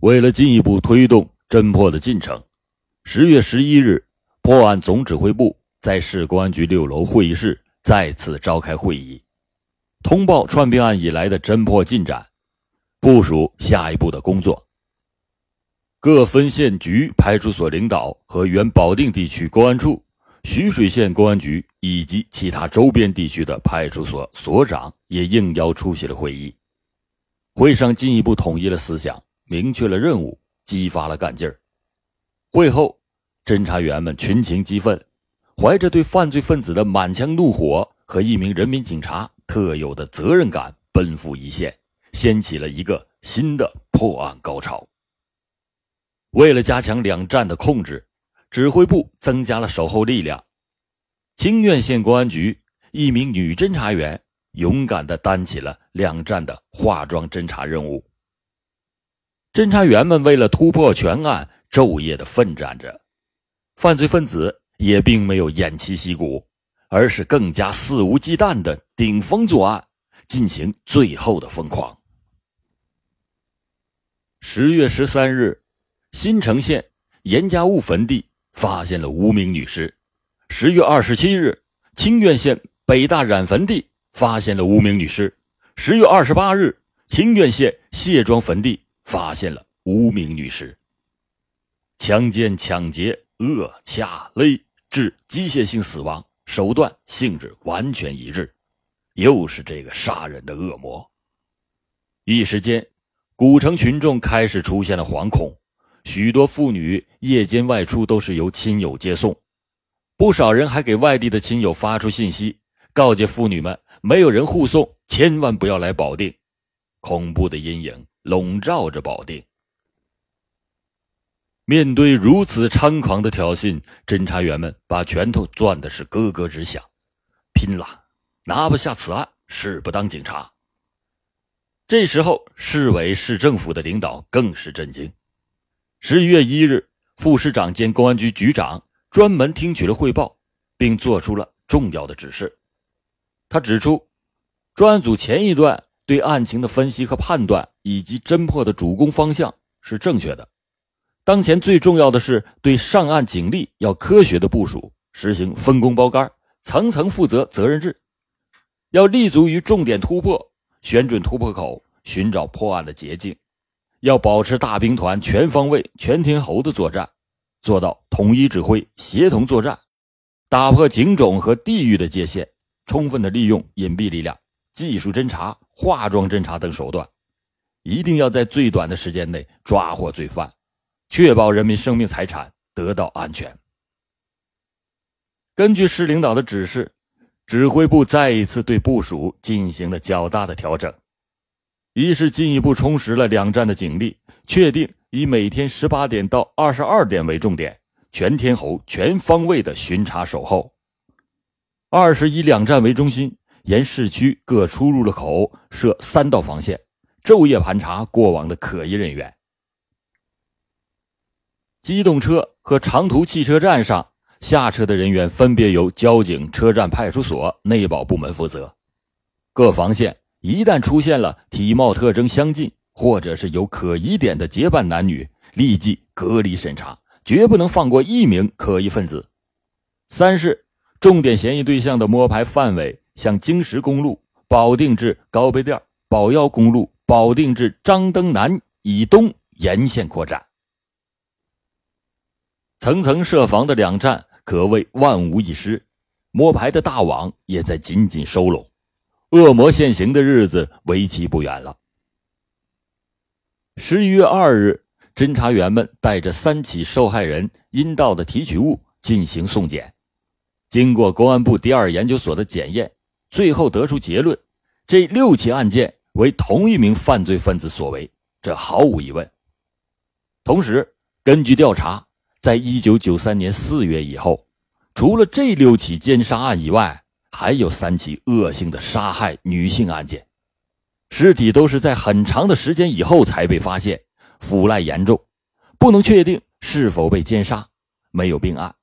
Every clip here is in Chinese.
为了进一步推动侦破的进程，十月十一日，破案总指挥部在市公安局六楼会议室再次召开会议，通报串并案以来的侦破进展，部署下一步的工作。各分县局、派出所领导和原保定地区公安处、徐水县公安局以及其他周边地区的派出所所长也应邀出席了会议。会上进一步统一了思想，明确了任务，激发了干劲儿。会后，侦查员们群情激愤，怀着对犯罪分子的满腔怒火和一名人民警察特有的责任感，奔赴一线，掀起了一个新的破案高潮。为了加强两站的控制，指挥部增加了守候力量。清苑县公安局一名女侦查员勇敢地担起了两站的化妆侦查任务。侦查员们为了突破全案，昼夜的奋战着。犯罪分子也并没有偃旗息鼓，而是更加肆无忌惮的顶风作案，进行最后的疯狂。十月十三日。新城县严家坞坟地发现了无名女尸。十月二十七日，清苑县北大染坟地发现了无名女尸。十月二十八日，清苑县谢庄坟地发现了无名女尸。强奸、抢劫、扼、掐、勒致机械性死亡，手段性质完全一致，又是这个杀人的恶魔。一时间，古城群众开始出现了惶恐。许多妇女夜间外出都是由亲友接送，不少人还给外地的亲友发出信息，告诫妇女们没有人护送，千万不要来保定。恐怖的阴影笼罩着保定。面对如此猖狂的挑衅，侦查员们把拳头攥的是咯咯直响。拼了，拿不下此案，誓不当警察。这时候，市委市政府的领导更是震惊。十一月一日，副市长兼公安局局长专门听取了汇报，并作出了重要的指示。他指出，专案组前一段对案情的分析和判断以及侦破的主攻方向是正确的。当前最重要的是对上岸警力要科学的部署，实行分工包干、层层负责责任制，要立足于重点突破，选准突破口，寻找破案的捷径。要保持大兵团全方位、全天候的作战，做到统一指挥、协同作战，打破警种和地域的界限，充分的利用隐蔽力量、技术侦查、化妆侦查等手段，一定要在最短的时间内抓获罪犯，确保人民生命财产得到安全。根据市领导的指示，指挥部再一次对部署进行了较大的调整。一是进一步充实了两站的警力，确定以每天十八点到二十二点为重点，全天候、全方位的巡查守候；二是以两站为中心，沿市区各出入的口设三道防线，昼夜盘查过往的可疑人员。机动车和长途汽车站上下车的人员分别由交警、车站派出所、内保部门负责，各防线。一旦出现了体貌特征相近或者是有可疑点的结伴男女，立即隔离审查，绝不能放过一名可疑分子。三是重点嫌疑对象的摸排范围向京石公路、保定至高碑店、保药公路、保定至张登南以东沿线扩展。层层设防的两站可谓万无一失，摸排的大网也在紧紧收拢。恶魔现形的日子为期不远了。十一月二日，侦查员们带着三起受害人阴道的提取物进行送检，经过公安部第二研究所的检验，最后得出结论：这六起案件为同一名犯罪分子所为，这毫无疑问。同时，根据调查，在一九九三年四月以后，除了这六起奸杀案以外，还有三起恶性的杀害女性案件，尸体都是在很长的时间以后才被发现，腐烂严重，不能确定是否被奸杀，没有并案。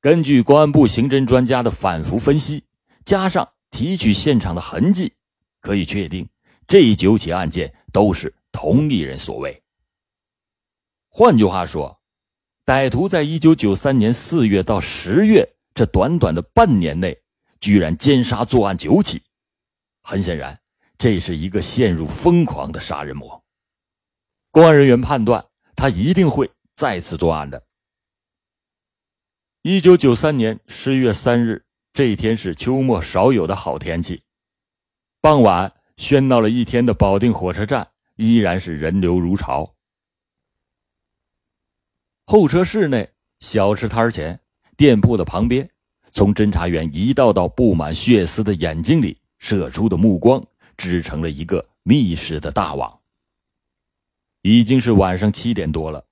根据公安部刑侦专家的反复分析，加上提取现场的痕迹，可以确定这九起案件都是同一人所为。换句话说，歹徒在一九九三年四月到十月这短短的半年内，居然奸杀作案九起。很显然，这是一个陷入疯狂的杀人魔。公安人员判断，他一定会再次作案的。一九九三年十一月三日，这一天是秋末少有的好天气。傍晚，喧闹了一天的保定火车站依然是人流如潮。候车室内、小吃摊前、店铺的旁边，从侦查员一道道布满血丝的眼睛里射出的目光，织成了一个密实的大网。已经是晚上七点多了。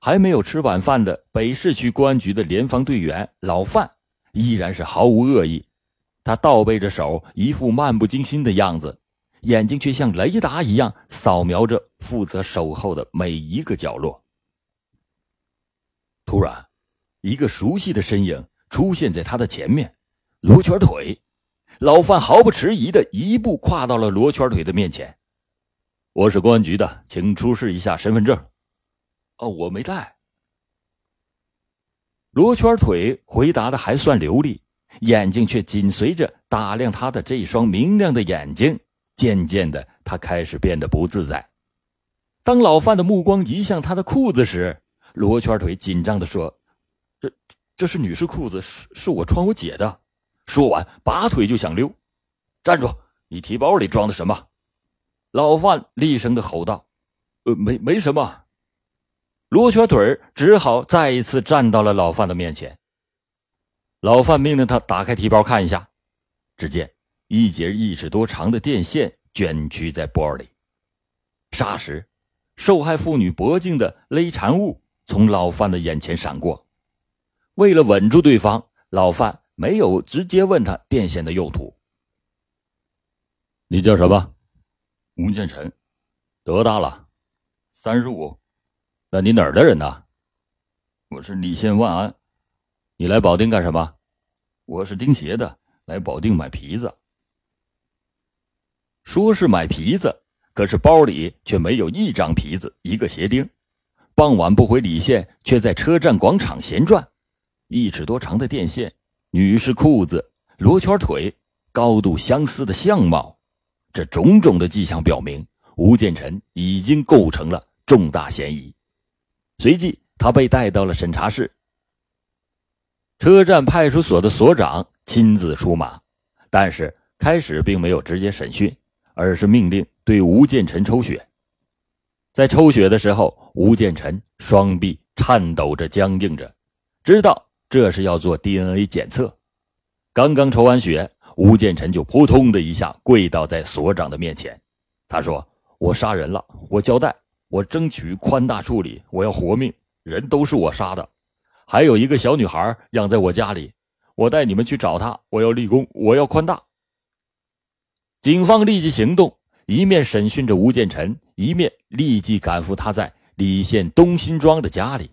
还没有吃晚饭的北市区公安局的联防队员老范，依然是毫无恶意。他倒背着手，一副漫不经心的样子，眼睛却像雷达一样扫描着负责守候的每一个角落。突然，一个熟悉的身影出现在他的前面，罗圈腿。老范毫不迟疑的一步跨到了罗圈腿的面前：“我是公安局的，请出示一下身份证。”哦，我没带。罗圈腿回答的还算流利，眼睛却紧随着打量他的这一双明亮的眼睛。渐渐的，他开始变得不自在。当老范的目光移向他的裤子时，罗圈腿紧张的说：“这这是女士裤子，是是我穿我姐的。”说完，拔腿就想溜。站住！你提包里装的什么？老范厉声的吼道：“呃，没没什么。”罗瘸腿只好再一次站到了老范的面前。老范命令他打开提包看一下，只见一截一尺多长的电线卷曲在包里。霎时，受害妇女脖颈的勒缠物从老范的眼前闪过。为了稳住对方，老范没有直接问他电线的用途。你叫什么？吴建臣，多大了？三十五。那你哪儿的人呢？我是澧县万安。你来保定干什么？我是钉鞋的，来保定买皮子。说是买皮子，可是包里却没有一张皮子，一个鞋钉。傍晚不回澧县，却在车站广场闲转。一尺多长的电线，女士裤子，罗圈腿，高度相似的相貌，这种种的迹象表明，吴建臣已经构成了重大嫌疑。随即，他被带到了审查室。车站派出所的所长亲自出马，但是开始并没有直接审讯，而是命令对吴建臣抽血。在抽血的时候，吴建臣双臂颤抖着、僵硬着，知道这是要做 DNA 检测。刚刚抽完血，吴建臣就扑通的一下跪倒在所长的面前。他说：“我杀人了，我交代。”我争取宽大处理，我要活命，人都是我杀的，还有一个小女孩养在我家里，我带你们去找她，我要立功，我要宽大。警方立即行动，一面审讯着吴建臣，一面立即赶赴他在澧县东辛庄的家里。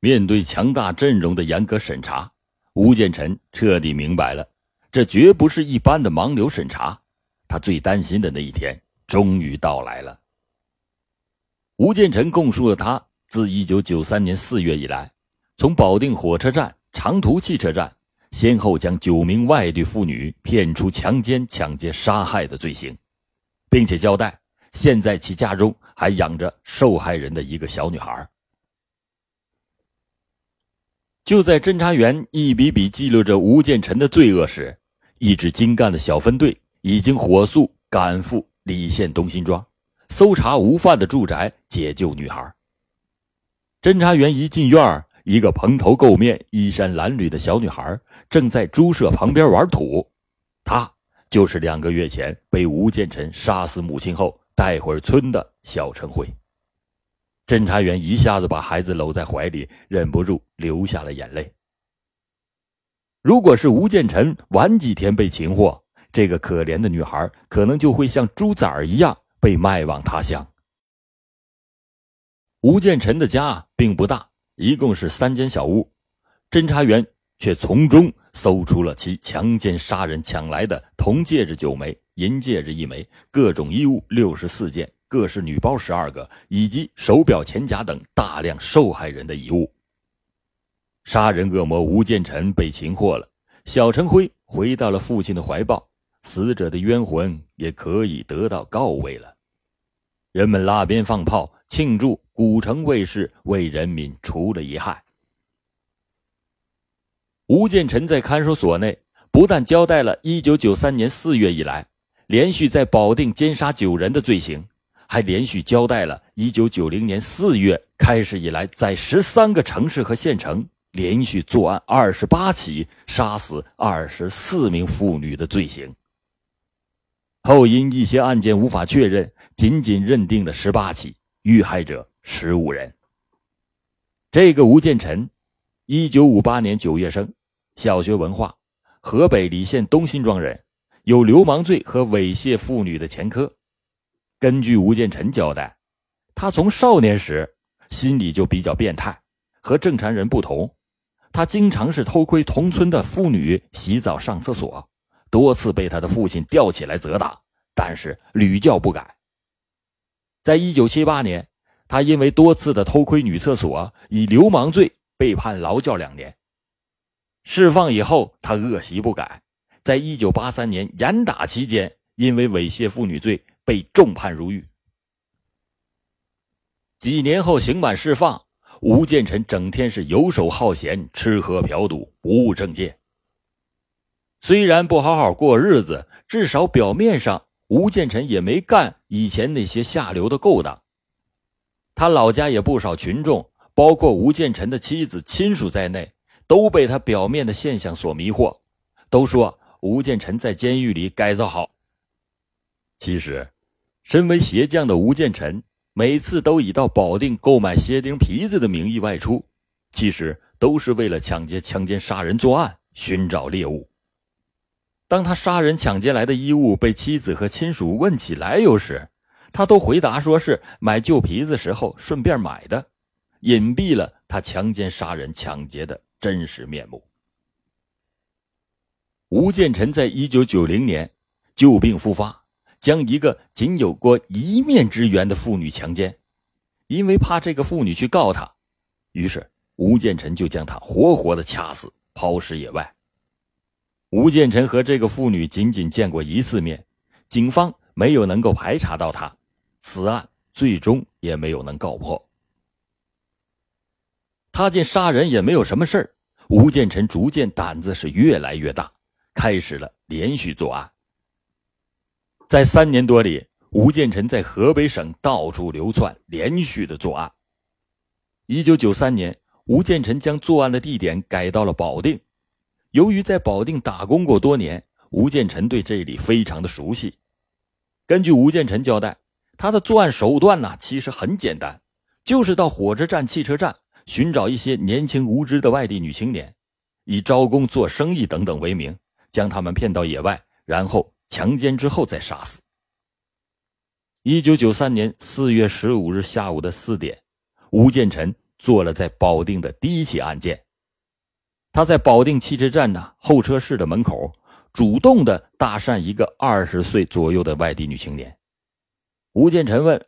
面对强大阵容的严格审查，吴建臣彻底明白了，这绝不是一般的盲流审查，他最担心的那一天。终于到来了。吴建臣供述了他自一九九三年四月以来，从保定火车站、长途汽车站，先后将九名外地妇女骗出强奸、抢劫、杀害的罪行，并且交代，现在其家中还养着受害人的一个小女孩。就在侦查员一笔笔记录着吴建臣的罪恶时，一支精干的小分队已经火速赶赴。李县东辛庄，搜查吴范的住宅，解救女孩。侦查员一进院一个蓬头垢面、衣衫褴褛的小女孩正在猪舍旁边玩土。她就是两个月前被吴建臣杀死母亲后带回村的小陈慧。侦查员一下子把孩子搂在怀里，忍不住流下了眼泪。如果是吴建臣晚几天被擒获，这个可怜的女孩可能就会像猪崽儿一样被卖往他乡。吴建臣的家并不大，一共是三间小屋，侦查员却从中搜出了其强奸杀人抢来的铜戒指九枚、银戒指一枚、各种衣物六十四件、各式女包十二个，以及手表、钱夹等大量受害人的遗物。杀人恶魔吴建臣被擒获了，小陈辉回到了父亲的怀抱，死者的冤魂也可以得到告慰了。人们拉鞭放炮庆祝古城卫士为人民除了一害。吴建臣在看守所内不但交代了1993年4月以来连续在保定奸杀九人的罪行。还连续交代了1990年4月开始以来，在13个城市和县城连续作案28起，杀死24名妇女的罪行。后因一些案件无法确认，仅仅认定了18起，遇害者15人。这个吴建臣，1958年9月生，小学文化，河北礼县东辛庄人，有流氓罪和猥亵妇女的前科。根据吴建臣交代，他从少年时心里就比较变态，和正常人不同。他经常是偷窥同村的妇女洗澡、上厕所，多次被他的父亲吊起来责打，但是屡教不改。在一九七八年，他因为多次的偷窥女厕所，以流氓罪被判劳教两年。释放以后，他恶习不改，在一九八三年严打期间，因为猥亵妇女罪。被重判入狱。几年后刑满释放，吴建臣整天是游手好闲，吃喝嫖赌，不务正业。虽然不好好过日子，至少表面上吴建臣也没干以前那些下流的勾当。他老家也不少群众，包括吴建臣的妻子、亲属在内，都被他表面的现象所迷惑，都说吴建臣在监狱里改造好。其实。身为鞋匠的吴建臣，每次都以到保定购买鞋钉皮子的名义外出，其实都是为了抢劫、强奸、杀人作案，寻找猎物。当他杀人抢劫来的衣物被妻子和亲属问起来由时，他都回答说是买旧皮子时候顺便买的，隐蔽了他强奸、杀人、抢劫的真实面目。吴建臣在一九九零年旧病复发。将一个仅有过一面之缘的妇女强奸，因为怕这个妇女去告他，于是吴建臣就将她活活的掐死，抛尸野外。吴建臣和这个妇女仅仅见过一次面，警方没有能够排查到他，此案最终也没有能告破。他见杀人也没有什么事吴建臣逐渐胆子是越来越大，开始了连续作案。在三年多里，吴建臣在河北省到处流窜，连续的作案。一九九三年，吴建臣将作案的地点改到了保定。由于在保定打工过多年，吴建臣对这里非常的熟悉。根据吴建臣交代，他的作案手段呢，其实很简单，就是到火车站、汽车站寻找一些年轻无知的外地女青年，以招工、做生意等等为名，将他们骗到野外，然后。强奸之后再杀死。一九九三年四月十五日下午的四点，吴建臣做了在保定的第一起案件。他在保定汽车站呢候车室的门口，主动的搭讪一个二十岁左右的外地女青年。吴建臣问：“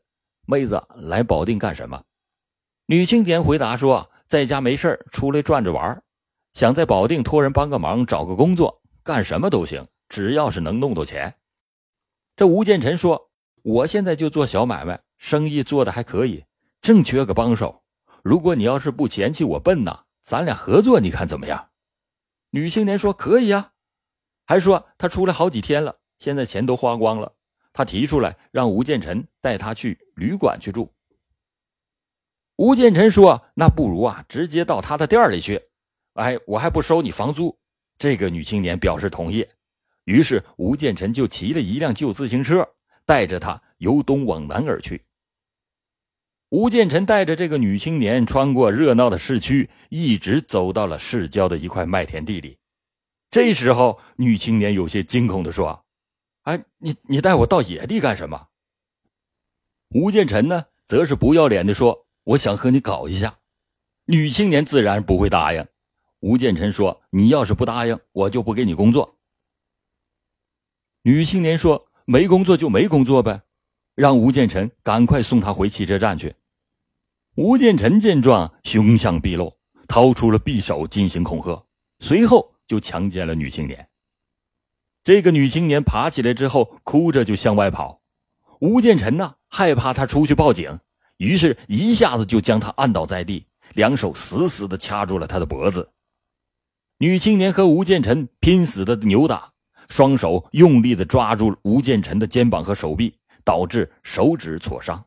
妹子，来保定干什么？”女青年回答说：“在家没事出来转着玩，想在保定托人帮个忙，找个工作，干什么都行。”只要是能弄到钱，这吴建臣说：“我现在就做小买卖，生意做的还可以，正缺个帮手。如果你要是不嫌弃我笨呐，咱俩合作，你看怎么样？”女青年说：“可以呀。”还说她出来好几天了，现在钱都花光了。她提出来让吴建臣带她去旅馆去住。吴建臣说：“那不如啊，直接到他的店里去，哎，我还不收你房租。”这个女青年表示同意。于是，吴建臣就骑了一辆旧自行车，带着她由东往南而去。吴建臣带着这个女青年穿过热闹的市区，一直走到了市郊的一块麦田地里。这时候，女青年有些惊恐地说：“哎，你你带我到野地干什么？”吴建臣呢，则是不要脸地说：“我想和你搞一下。”女青年自然不会答应。吴建臣说：“你要是不答应，我就不给你工作。”女青年说：“没工作就没工作呗。”让吴建臣赶快送她回汽车站去。吴建臣见状，凶相毕露，掏出了匕首进行恐吓，随后就强奸了女青年。这个女青年爬起来之后，哭着就向外跑。吴建臣呢，害怕她出去报警，于是一下子就将她按倒在地，两手死死的掐住了她的脖子。女青年和吴建臣拼死的扭打，双手用力的抓住吴建臣的肩膀和手臂，导致手指挫伤。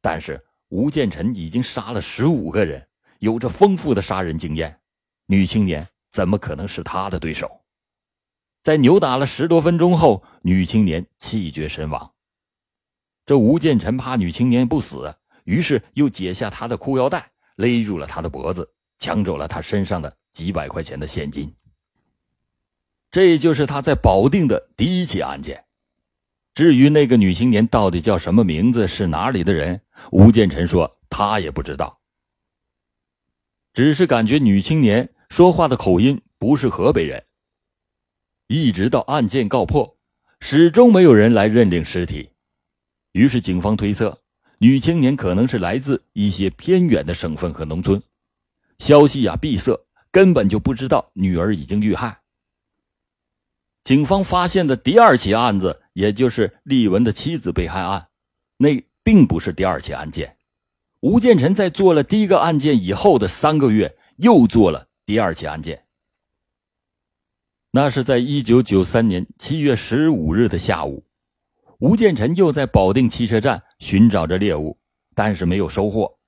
但是。吴建臣已经杀了十五个人，有着丰富的杀人经验，女青年怎么可能是他的对手？在扭打了十多分钟后，女青年气绝身亡。这吴建臣怕女青年不死，于是又解下她的裤腰带，勒住了她的脖子，抢走了她身上的几百块钱的现金。这就是他在保定的第一起案件。至于那个女青年到底叫什么名字，是哪里的人，吴建臣说他也不知道，只是感觉女青年说话的口音不是河北人。一直到案件告破，始终没有人来认领尸体，于是警方推测女青年可能是来自一些偏远的省份和农村，消息呀闭塞，根本就不知道女儿已经遇害。警方发现的第二起案子。也就是丽文的妻子被害案，那并不是第二起案件。吴建臣在做了第一个案件以后的三个月，又做了第二起案件。那是在一九九三年七月十五日的下午，吴建臣又在保定汽车站寻找着猎物，但是没有收获。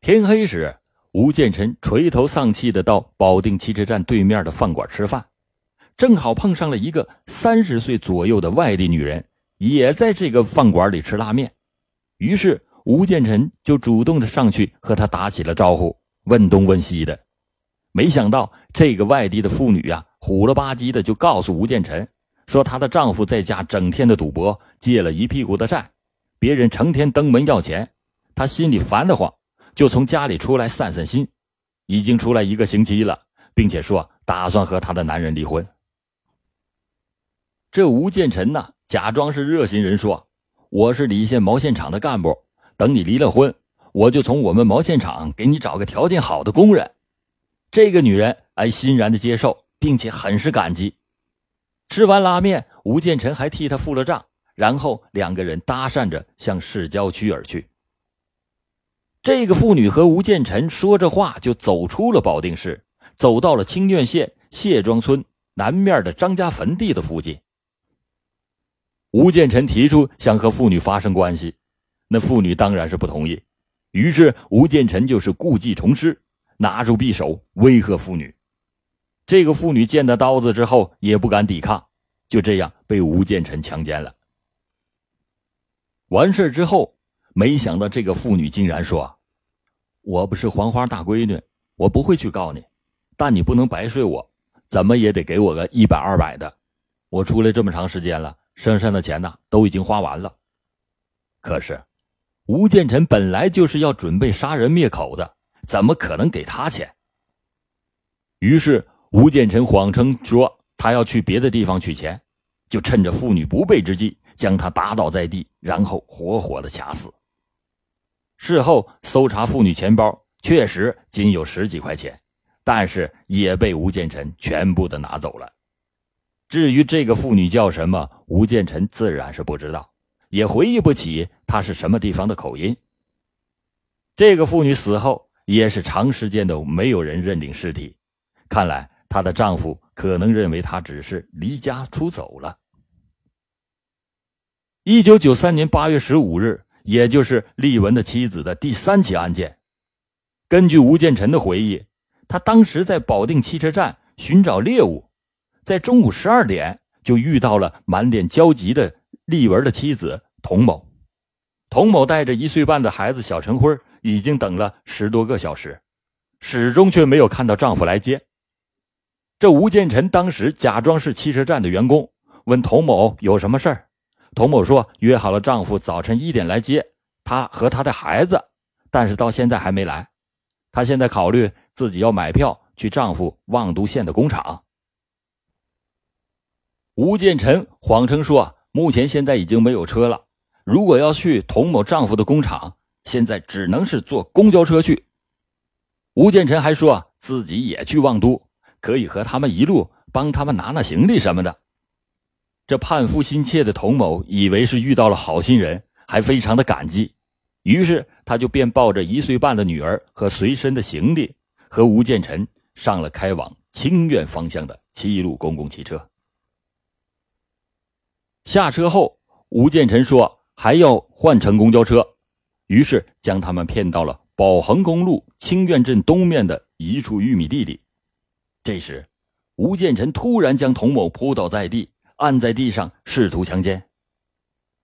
天黑时，吴建臣垂头丧气的到保定汽车站对面的饭馆吃饭。正好碰上了一个三十岁左右的外地女人，也在这个饭馆里吃拉面。于是吴建臣就主动的上去和她打起了招呼，问东问西的。没想到这个外地的妇女呀，虎了吧唧的就告诉吴建臣，说她的丈夫在家整天的赌博，借了一屁股的债，别人成天登门要钱，她心里烦得慌，就从家里出来散散心。已经出来一个星期了，并且说打算和她的男人离婚。这吴建臣呢，假装是热心人，说：“我是李县毛线厂的干部，等你离了婚，我就从我们毛线厂给你找个条件好的工人。”这个女人哎，欣然的接受，并且很是感激。吃完拉面，吴建臣还替她付了账，然后两个人搭讪着向市郊区而去。这个妇女和吴建臣说着话，就走出了保定市，走到了清苑县谢庄村南面的张家坟地的附近。吴建臣提出想和妇女发生关系，那妇女当然是不同意。于是吴建臣就是故技重施，拿出匕首威吓妇女。这个妇女见到刀子之后也不敢抵抗，就这样被吴建臣强奸了。完事之后，没想到这个妇女竟然说：“我不是黄花大闺女，我不会去告你，但你不能白睡我，怎么也得给我个一百二百的。我出来这么长时间了。”身上的钱呢，都已经花完了。可是，吴建臣本来就是要准备杀人灭口的，怎么可能给他钱？于是，吴建臣谎称说他要去别的地方取钱，就趁着妇女不备之际，将她打倒在地，然后活活的掐死。事后搜查妇女钱包，确实仅有十几块钱，但是也被吴建臣全部的拿走了。至于这个妇女叫什么，吴建臣自然是不知道，也回忆不起她是什么地方的口音。这个妇女死后也是长时间都没有人认领尸体，看来她的丈夫可能认为她只是离家出走了。一九九三年八月十五日，也就是丽文的妻子的第三起案件，根据吴建臣的回忆，他当时在保定汽车站寻找猎物。在中午十二点，就遇到了满脸焦急的丽文的妻子童某。童某带着一岁半的孩子小陈辉，已经等了十多个小时，始终却没有看到丈夫来接。这吴建臣当时假装是汽车站的员工，问童某有什么事儿。童某说约好了丈夫早晨一点来接她和她的孩子，但是到现在还没来。她现在考虑自己要买票去丈夫望都县的工厂。吴建臣谎称说目前现在已经没有车了。如果要去童某丈夫的工厂，现在只能是坐公交车去。吴建臣还说自己也去望都，可以和他们一路帮他们拿拿行李什么的。这盼夫心切的童某以为是遇到了好心人，还非常的感激，于是他就便抱着一岁半的女儿和随身的行李，和吴建臣上了开往清苑方向的七路公共汽车。下车后，吴建臣说还要换乘公交车，于是将他们骗到了宝恒公路清苑镇东面的一处玉米地里。这时，吴建臣突然将童某扑倒在地。按在地上，试图强奸。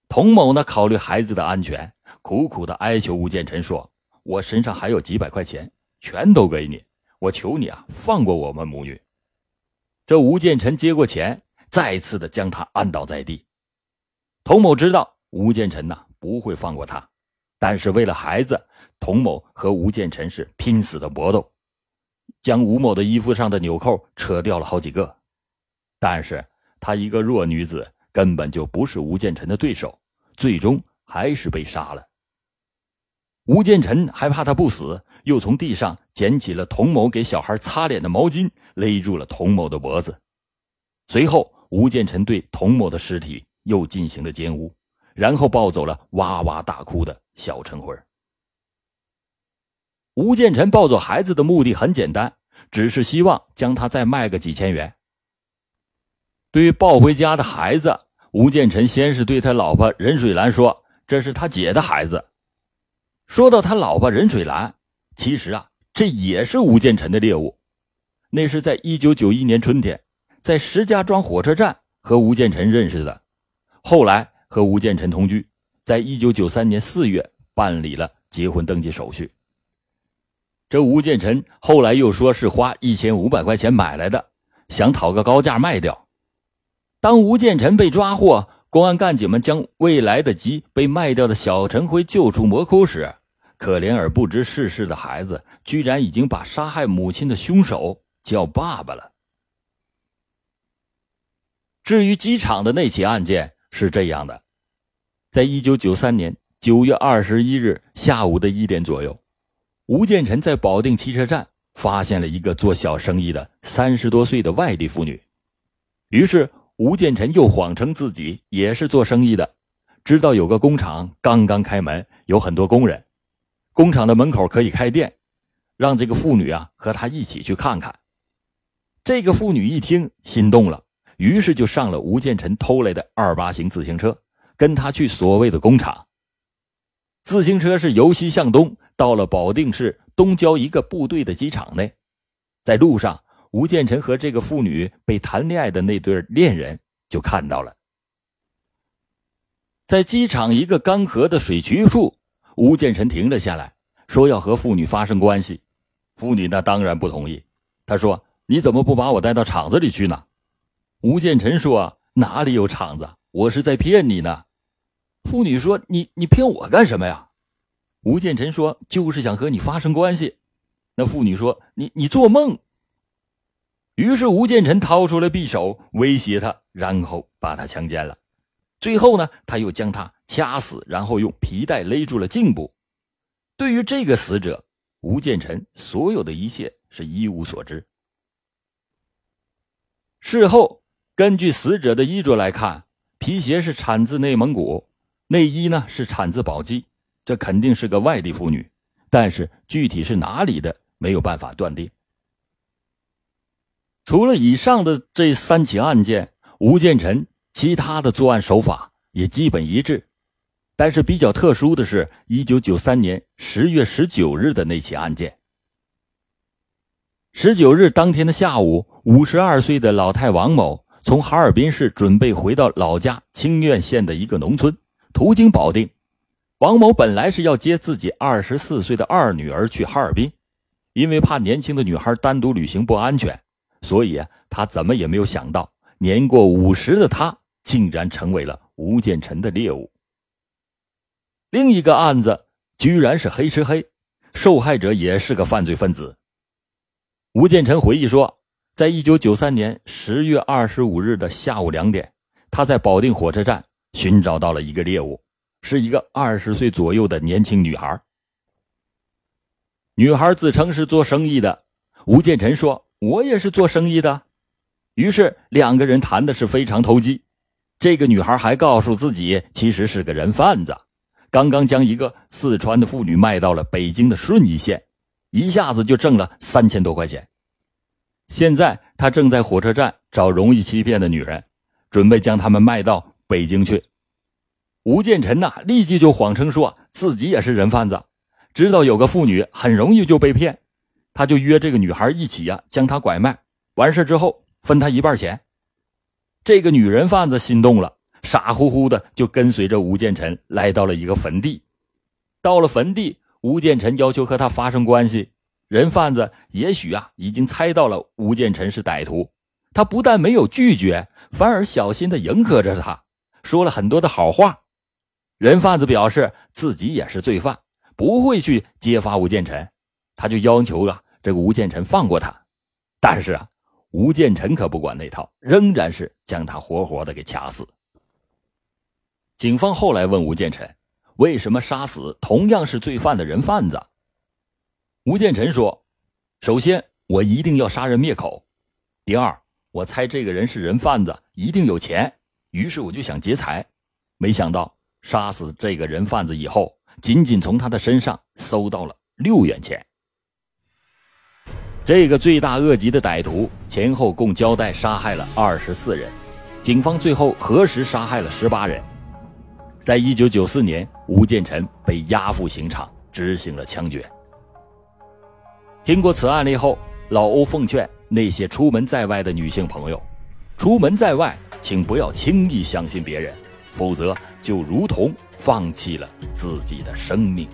童某呢，考虑孩子的安全，苦苦的哀求吴建臣说：“我身上还有几百块钱，全都给你，我求你啊，放过我们母女。”这吴建臣接过钱，再次的将他按倒在地。童某知道吴建臣呐不会放过他，但是为了孩子，童某和吴建臣是拼死的搏斗，将吴某的衣服上的纽扣扯掉了好几个，但是。她一个弱女子，根本就不是吴建臣的对手，最终还是被杀了。吴建臣还怕她不死，又从地上捡起了童某给小孩擦脸的毛巾，勒住了童某的脖子。随后，吴建臣对童某的尸体又进行了奸污，然后抱走了哇哇大哭的小陈辉。吴建臣抱走孩子的目的很简单，只是希望将他再卖个几千元。对于抱回家的孩子，吴建臣先是对他老婆任水兰说：“这是他姐的孩子。”说到他老婆任水兰，其实啊，这也是吴建臣的猎物。那是在一九九一年春天，在石家庄火车站和吴建臣认识的，后来和吴建臣同居，在一九九三年四月办理了结婚登记手续。这吴建臣后来又说是花一千五百块钱买来的，想讨个高价卖掉。当吴建臣被抓获，公安干警们将未来得及被卖掉的小陈辉救出魔窟时，可怜而不知世事的孩子居然已经把杀害母亲的凶手叫爸爸了。至于机场的那起案件是这样的：在一九九三年九月二十一日下午的一点左右，吴建臣在保定汽车站发现了一个做小生意的三十多岁的外地妇女，于是。吴建臣又谎称自己也是做生意的，知道有个工厂刚刚开门，有很多工人，工厂的门口可以开店，让这个妇女啊和他一起去看看。这个妇女一听心动了，于是就上了吴建臣偷来的二八型自行车，跟他去所谓的工厂。自行车是由西向东，到了保定市东郊一个部队的机场内，在路上。吴建臣和这个妇女被谈恋爱的那对恋人就看到了，在机场一个干涸的水渠处，吴建臣停了下来，说要和妇女发生关系。妇女那当然不同意，他说：“你怎么不把我带到厂子里去呢？”吴建臣说：“哪里有厂子？我是在骗你呢。”妇女说：“你你骗我干什么呀？”吴建臣说：“就是想和你发生关系。”那妇女说：“你你做梦。”于是吴建臣掏出了匕首威胁他，然后把他强奸了。最后呢，他又将他掐死，然后用皮带勒住了颈部。对于这个死者，吴建臣所有的一切是一无所知。事后，根据死者的衣着来看，皮鞋是产自内蒙古，内衣呢是产自宝鸡，这肯定是个外地妇女。但是具体是哪里的，没有办法断定。除了以上的这三起案件，吴建臣其他的作案手法也基本一致，但是比较特殊的是，一九九三年十月十九日的那起案件。十九日当天的下午，五十二岁的老太王某从哈尔滨市准备回到老家清苑县的一个农村，途经保定。王某本来是要接自己二十四岁的二女儿去哈尔滨，因为怕年轻的女孩单独旅行不安全。所以啊，他怎么也没有想到，年过五十的他竟然成为了吴建臣的猎物。另一个案子居然是黑吃黑，受害者也是个犯罪分子。吴建臣回忆说，在一九九三年十月二十五日的下午两点，他在保定火车站寻找到了一个猎物，是一个二十岁左右的年轻女孩。女孩自称是做生意的，吴建臣说：“我也是做生意的。”于是两个人谈的是非常投机。这个女孩还告诉自己，其实是个人贩子，刚刚将一个四川的妇女卖到了北京的顺义县，一下子就挣了三千多块钱。现在他正在火车站找容易欺骗的女人，准备将他们卖到北京去。吴建臣呐，立即就谎称说自己也是人贩子，知道有个妇女很容易就被骗，他就约这个女孩一起呀，将她拐卖，完事之后分她一半钱。这个女人贩子心动了，傻乎乎的就跟随着吴建臣来到了一个坟地。到了坟地，吴建臣要求和他发生关系。人贩子也许啊已经猜到了吴建臣是歹徒，他不但没有拒绝，反而小心的迎合着他，说了很多的好话。人贩子表示自己也是罪犯，不会去揭发吴建臣，他就要求啊这个吴建臣放过他。但是啊。吴建臣可不管那套，仍然是将他活活的给掐死。警方后来问吴建臣，为什么杀死同样是罪犯的人贩子？吴建臣说：“首先，我一定要杀人灭口；第二，我猜这个人是人贩子，一定有钱，于是我就想劫财。没想到杀死这个人贩子以后，仅仅从他的身上搜到了六元钱。”这个罪大恶极的歹徒前后共交代杀害了二十四人，警方最后核实杀害了十八人。在一九九四年，吴建臣被押赴刑场执行了枪决。听过此案例后，老欧奉劝那些出门在外的女性朋友：出门在外，请不要轻易相信别人，否则就如同放弃了自己的生命。